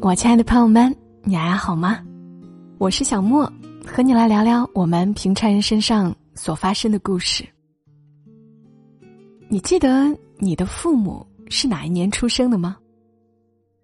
我亲爱的朋友们，你还好吗？我是小莫，和你来聊聊我们平常人身上所发生的故事。你记得你的父母是哪一年出生的吗？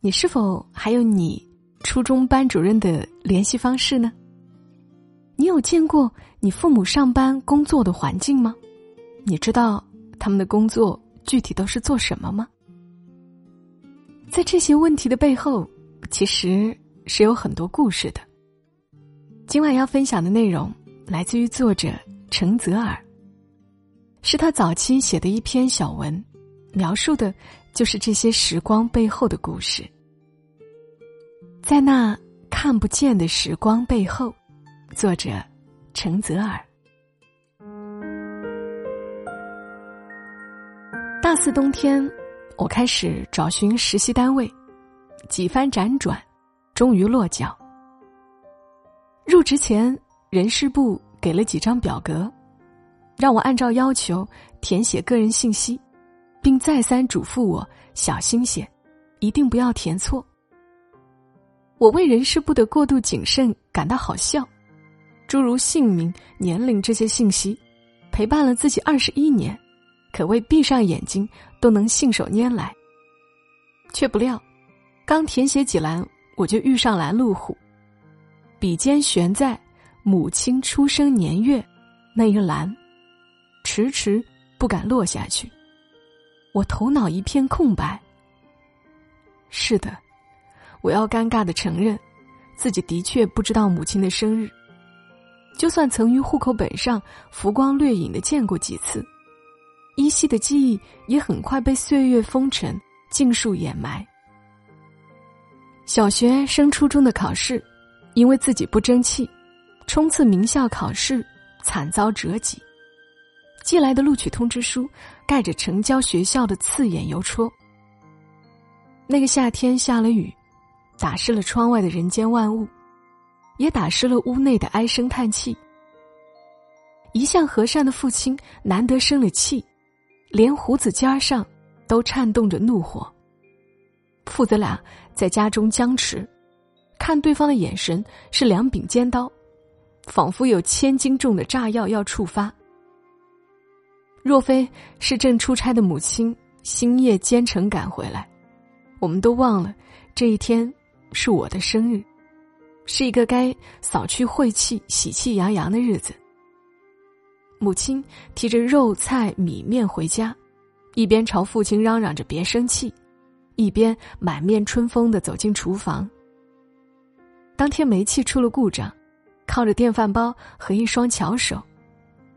你是否还有你初中班主任的联系方式呢？你有见过你父母上班工作的环境吗？你知道他们的工作具体都是做什么吗？在这些问题的背后。其实是有很多故事的。今晚要分享的内容来自于作者程泽尔，是他早期写的一篇小文，描述的就是这些时光背后的故事。在那看不见的时光背后，作者程泽尔。大四冬天，我开始找寻实习单位。几番辗转，终于落脚。入职前，人事部给了几张表格，让我按照要求填写个人信息，并再三嘱咐我小心些，一定不要填错。我为人事部的过度谨慎感到好笑，诸如姓名、年龄这些信息，陪伴了自己二十一年，可谓闭上眼睛都能信手拈来。却不料。刚填写几栏，我就遇上拦路虎，笔尖悬在母亲出生年月那一栏，迟迟不敢落下去。我头脑一片空白。是的，我要尴尬的承认，自己的确不知道母亲的生日。就算曾于户口本上浮光掠影的见过几次，依稀的记忆也很快被岁月风尘尽数掩埋。小学升初中的考试，因为自己不争气，冲刺名校考试惨遭折戟。寄来的录取通知书盖着城郊学校的刺眼邮戳。那个夏天下了雨，打湿了窗外的人间万物，也打湿了屋内的唉声叹气。一向和善的父亲难得生了气，连胡子尖上都颤动着怒火。父子俩在家中僵持，看对方的眼神是两柄尖刀，仿佛有千斤重的炸药要触发。若非是正出差的母亲星夜兼程赶回来，我们都忘了这一天是我的生日，是一个该扫去晦气、喜气洋洋的日子。母亲提着肉菜米面回家，一边朝父亲嚷嚷着别生气。一边满面春风的走进厨房。当天煤气出了故障，靠着电饭煲和一双巧手，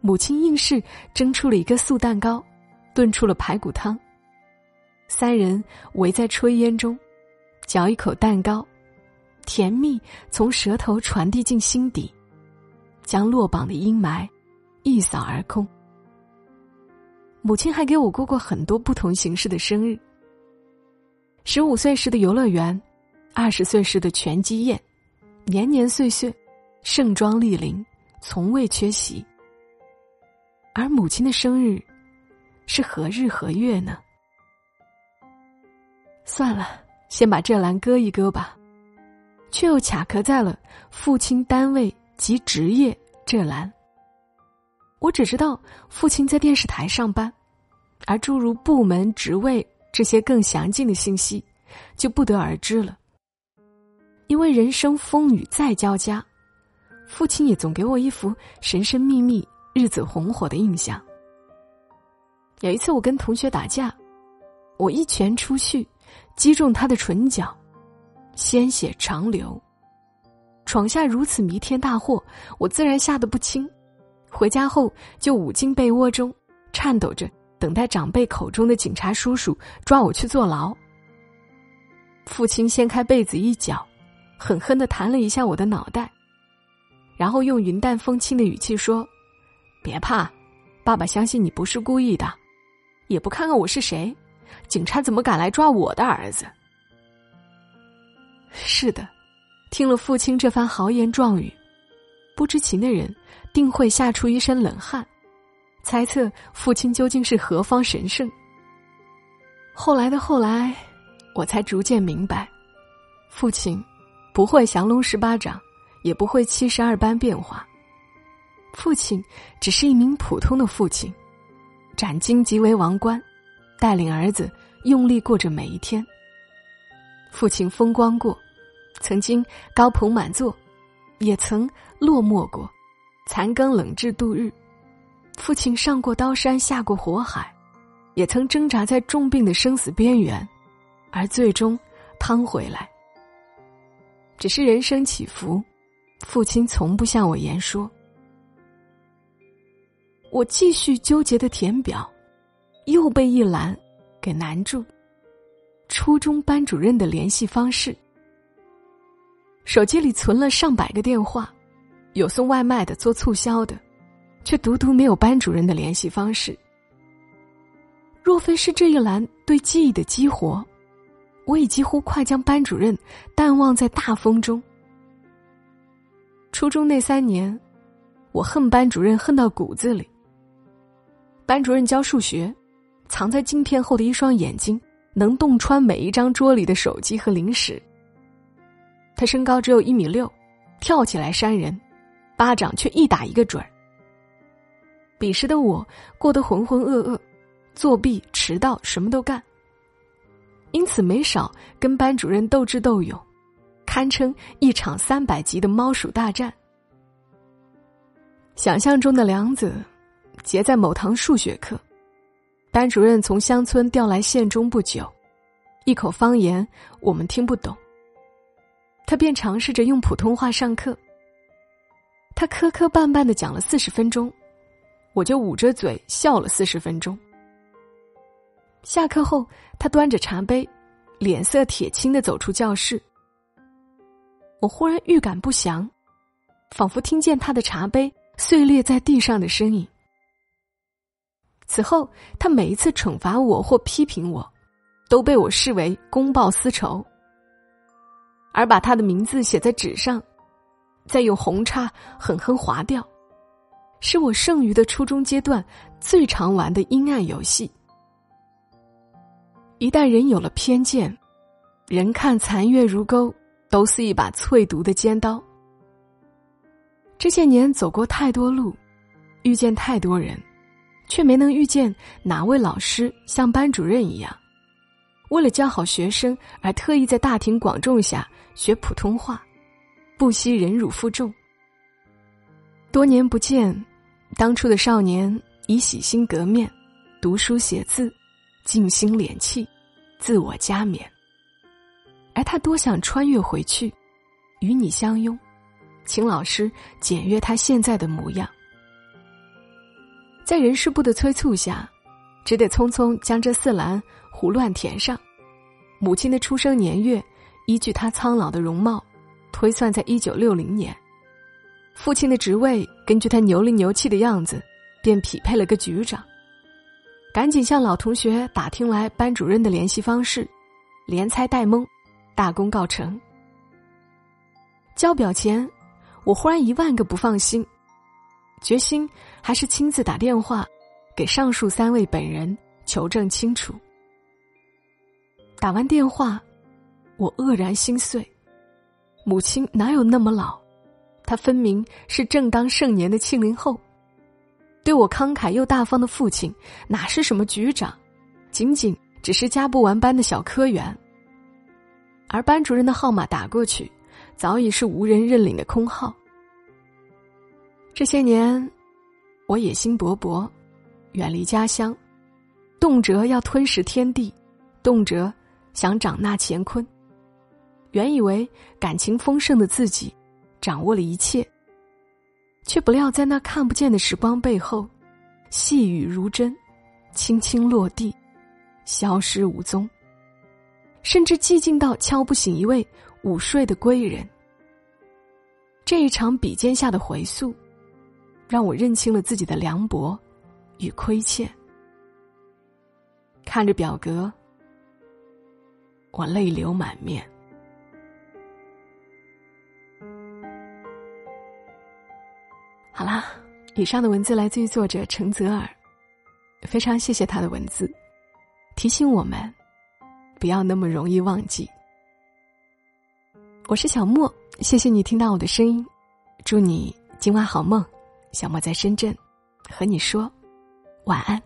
母亲硬是蒸出了一个素蛋糕，炖出了排骨汤。三人围在炊烟中，嚼一口蛋糕，甜蜜从舌头传递进心底，将落榜的阴霾一扫而空。母亲还给我过过很多不同形式的生日。十五岁时的游乐园，二十岁时的拳击宴，年年岁岁，盛装莅临，从未缺席。而母亲的生日，是何日何月呢？算了，先把这栏搁一搁吧，却又卡壳在了父亲单位及职业这栏。我只知道父亲在电视台上班，而诸如部门职位。这些更详尽的信息，就不得而知了。因为人生风雨再交加，父亲也总给我一副神神秘秘、日子红火的印象。有一次我跟同学打架，我一拳出去，击中他的唇角，鲜血长流。闯下如此弥天大祸，我自然吓得不轻。回家后就捂进被窝中，颤抖着。等待长辈口中的警察叔叔抓我去坐牢。父亲掀开被子一角，狠狠的弹了一下我的脑袋，然后用云淡风轻的语气说：“别怕，爸爸相信你不是故意的，也不看看我是谁，警察怎么敢来抓我的儿子？”是的，听了父亲这番豪言壮语，不知情的人定会吓出一身冷汗。猜测父亲究竟是何方神圣？后来的后来，我才逐渐明白，父亲不会降龙十八掌，也不会七十二般变化。父亲只是一名普通的父亲，斩荆棘为王冠，带领儿子用力过着每一天。父亲风光过，曾经高朋满座，也曾落寞过，残羹冷炙度日。父亲上过刀山，下过火海，也曾挣扎在重病的生死边缘，而最终趟回来。只是人生起伏，父亲从不向我言说。我继续纠结的填表，又被一栏给难住。初中班主任的联系方式。手机里存了上百个电话，有送外卖的，做促销的，却独独没有班主任的联系方式。若非是这一栏对记忆的激活，我已几乎快将班主任淡忘在大风中。初中那三年，我恨班主任恨到骨子里。班主任教数学，藏在镜片后的一双眼睛能洞穿每一张桌里的手机和零食。他身高只有一米六，跳起来扇人，巴掌却一打一个准儿。彼时的我过得浑浑噩噩，作弊、迟到，什么都干。因此没少跟班主任斗智斗勇，堪称一场三百集的猫鼠大战。想象中的梁子。结在某堂数学课，班主任从乡村调来县中不久，一口方言我们听不懂。他便尝试着用普通话上课。他磕磕绊绊的讲了四十分钟，我就捂着嘴笑了四十分钟。下课后，他端着茶杯，脸色铁青的走出教室。我忽然预感不祥，仿佛听见他的茶杯碎裂在地上的声音。此后，他每一次惩罚我或批评我，都被我视为公报私仇，而把他的名字写在纸上，再用红叉狠狠划掉，是我剩余的初中阶段最常玩的阴暗游戏。一旦人有了偏见，人看残月如钩，都是一把淬毒的尖刀。这些年走过太多路，遇见太多人。却没能遇见哪位老师像班主任一样，为了教好学生而特意在大庭广众下学普通话，不惜忍辱负重。多年不见，当初的少年已洗心革面，读书写字，静心敛气，自我加冕。而他多想穿越回去，与你相拥，请老师检阅他现在的模样。在人事部的催促下，只得匆匆将这四栏胡乱填上。母亲的出生年月，依据他苍老的容貌，推算在一九六零年。父亲的职位，根据他牛里牛气的样子，便匹配了个局长。赶紧向老同学打听来班主任的联系方式，连猜带蒙，大功告成。交表前，我忽然一万个不放心。决心还是亲自打电话给上述三位本人求证清楚。打完电话，我愕然心碎。母亲哪有那么老？他分明是正当盛年的庆龄后。对我慷慨又大方的父亲，哪是什么局长，仅仅只是加不完班的小科员。而班主任的号码打过去，早已是无人认领的空号。这些年，我野心勃勃，远离家乡，动辄要吞噬天地，动辄想长纳乾坤。原以为感情丰盛的自己掌握了一切，却不料在那看不见的时光背后，细雨如针，轻轻落地，消失无踪。甚至寂静到敲不醒一位午睡的归人。这一场比肩下的回溯。让我认清了自己的凉薄与亏欠。看着表格，我泪流满面。好啦，以上的文字来自于作者陈泽尔，非常谢谢他的文字，提醒我们不要那么容易忘记。我是小莫，谢谢你听到我的声音，祝你今晚好梦。小莫在深圳，和你说晚安。